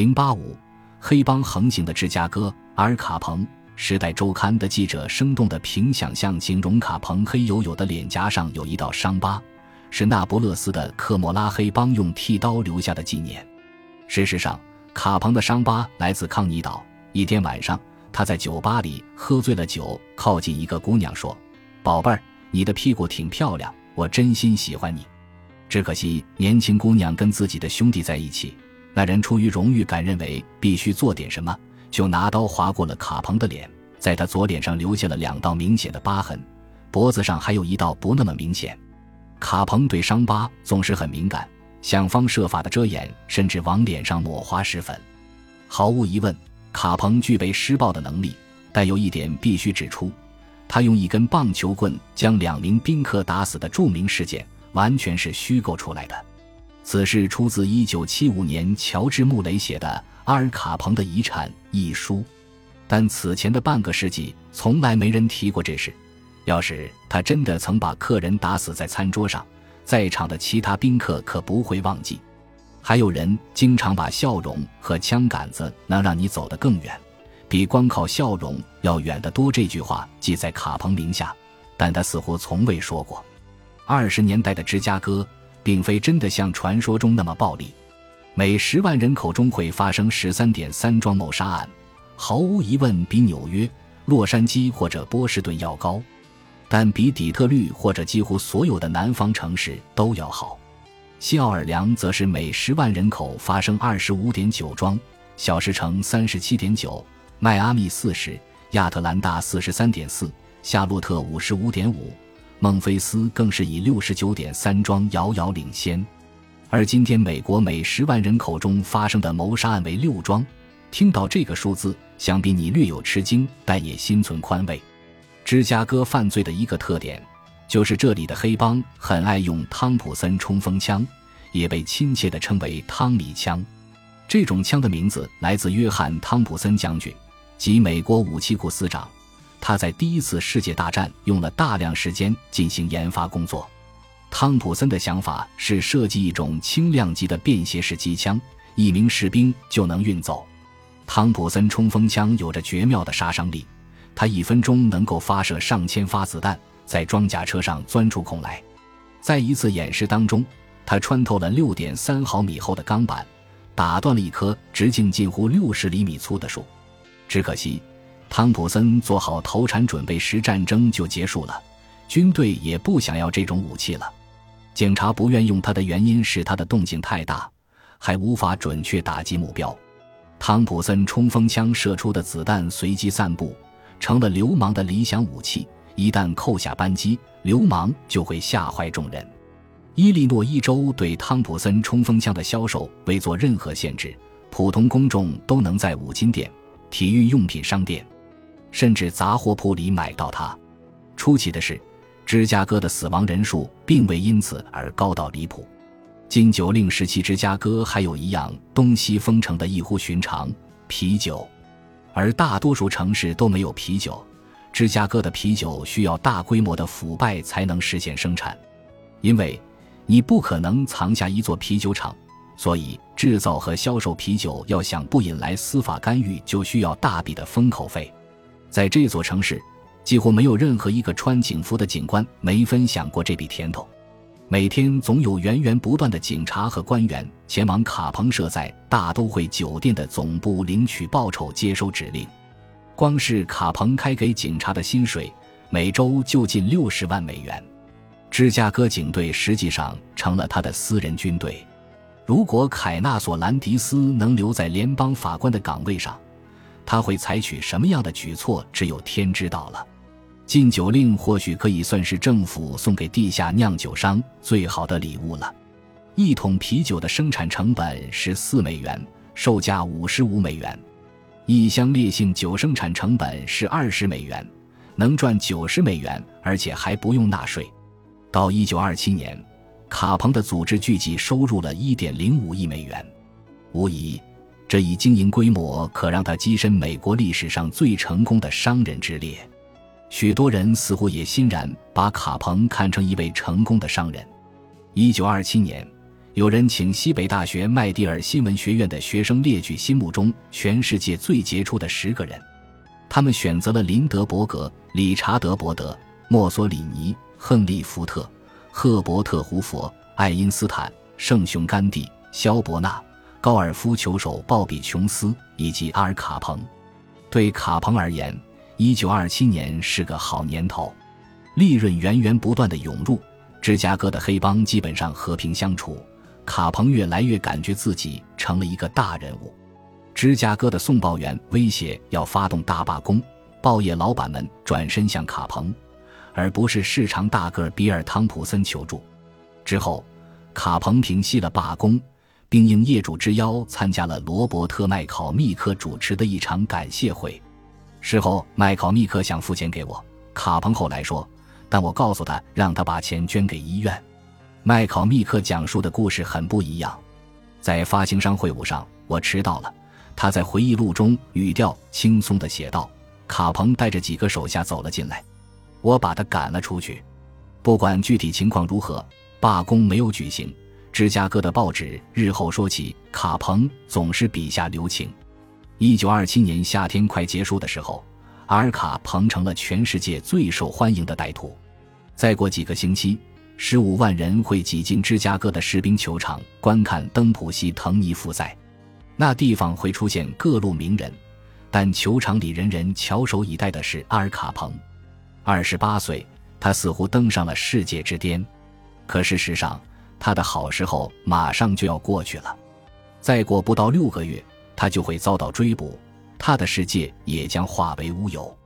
零八五，黑帮横行的芝加哥，阿尔卡彭。《时代周刊》的记者生动地凭想象形容卡彭黑黝黝的脸颊上有一道伤疤，是那不勒斯的科莫拉黑帮用剃刀留下的纪念。事实上，卡彭的伤疤来自康尼岛。一天晚上，他在酒吧里喝醉了酒，靠近一个姑娘说：“宝贝儿，你的屁股挺漂亮，我真心喜欢你。”只可惜，年轻姑娘跟自己的兄弟在一起。那人出于荣誉感，认为必须做点什么，就拿刀划过了卡彭的脸，在他左脸上留下了两道明显的疤痕，脖子上还有一道不那么明显。卡彭对伤疤总是很敏感，想方设法的遮掩，甚至往脸上抹花石粉。毫无疑问，卡彭具备施暴的能力，但有一点必须指出：他用一根棒球棍将两名宾客打死的著名事件，完全是虚构出来的。此事出自1975年乔治·穆雷写的《阿尔·卡彭的遗产》一书，但此前的半个世纪从来没人提过这事。要是他真的曾把客人打死在餐桌上，在场的其他宾客可不会忘记。还有人经常把笑容和枪杆子能让你走得更远，比光靠笑容要远得多。这句话记在卡彭名下，但他似乎从未说过。二十年代的芝加哥。并非真的像传说中那么暴力，每十万人口中会发生十三点三桩谋杀案，毫无疑问比纽约、洛杉矶或者波士顿要高，但比底特律或者几乎所有的南方城市都要好。西奥尔良则是每十万人口发生二十五点九桩，小石城三十七点九，迈阿密四十，亚特兰大四十三点四，夏洛特五十五点五。孟菲斯更是以六十九点三桩遥遥领先，而今天美国每十万人口中发生的谋杀案为六桩。听到这个数字，想必你略有吃惊，但也心存宽慰。芝加哥犯罪的一个特点，就是这里的黑帮很爱用汤普森冲锋枪，也被亲切地称为汤米枪。这种枪的名字来自约翰·汤普森将军，即美国武器库司长。他在第一次世界大战用了大量时间进行研发工作。汤普森的想法是设计一种轻量级的便携式机枪，一名士兵就能运走。汤普森冲锋枪有着绝妙的杀伤力，它一分钟能够发射上千发子弹，在装甲车上钻出孔来。在一次演示当中，他穿透了六点三毫米厚的钢板，打断了一棵直径近乎六十厘米粗的树。只可惜。汤普森做好投产准备时，战争就结束了。军队也不想要这种武器了。警察不愿用它的原因是它的动静太大，还无法准确打击目标。汤普森冲锋枪射出的子弹随机散布，成了流氓的理想武器。一旦扣下扳机，流氓就会吓坏众人。伊利诺伊州对汤普森冲锋枪的销售未做任何限制，普通公众都能在五金店、体育用品商店。甚至杂货铺里买到它。出奇的是，芝加哥的死亡人数并未因此而高到离谱。禁酒令时期，芝加哥还有一样东西风城的异乎寻常——啤酒，而大多数城市都没有啤酒。芝加哥的啤酒需要大规模的腐败才能实现生产，因为你不可能藏下一座啤酒厂，所以制造和销售啤酒要想不引来司法干预，就需要大笔的封口费。在这座城市，几乎没有任何一个穿警服的警官没分享过这笔甜头。每天总有源源不断的警察和官员前往卡彭设在大都会酒店的总部领取报酬、接收指令。光是卡彭开给警察的薪水，每周就近六十万美元。芝加哥警队实际上成了他的私人军队。如果凯纳索兰迪斯能留在联邦法官的岗位上，他会采取什么样的举措？只有天知道了。禁酒令或许可以算是政府送给地下酿酒商最好的礼物了。一桶啤酒的生产成本是四美元，售价五十五美元；一箱烈性酒生产成本是二十美元，能赚九十美元，而且还不用纳税。到一九二七年，卡彭的组织聚集收入了一点零五亿美元，无疑。这一经营规模可让他跻身美国历史上最成功的商人之列，许多人似乎也欣然把卡彭看成一位成功的商人。一九二七年，有人请西北大学麦迪尔新闻学院的学生列举心目中全世界最杰出的十个人，他们选择了林德伯格、理查德伯德、墨索里尼、亨利福特、赫伯特胡佛、爱因斯坦、圣雄甘地、肖伯纳、高尔夫球手鲍比琼斯以及阿尔卡彭。对卡彭而言，一九二七年是个好年头，利润源源不断的涌入，芝加哥的黑帮基本上和平相处。卡彭越来越感觉自己成了一个大人物。芝加哥的送报员威胁要发动大罢工，报业老板们转身向卡彭，而不是市场大个比尔·汤普森求助。之后，卡彭平息了罢工，并应业主之邀参加了罗伯特·麦考密克主持的一场感谢会。事后，麦考密克想付钱给我，卡彭后来说，但我告诉他，让他把钱捐给医院。麦考密克讲述的故事很不一样，在发行商会晤上，我迟到了。他在回忆录中语调轻松地写道：“卡彭带着几个手下走了进来，我把他赶了出去。不管具体情况如何，罢工没有举行。芝加哥的报纸日后说起卡彭，总是笔下留情。一九二七年夏天快结束的时候，阿尔卡彭成了全世界最受欢迎的歹徒。再过几个星期。”十五万人会挤进芝加哥的士兵球场观看登普西滕尼复赛，那地方会出现各路名人，但球场里人人翘首以待的是阿尔卡彭。二十八岁，他似乎登上了世界之巅，可事实上，他的好时候马上就要过去了。再过不到六个月，他就会遭到追捕，他的世界也将化为乌有。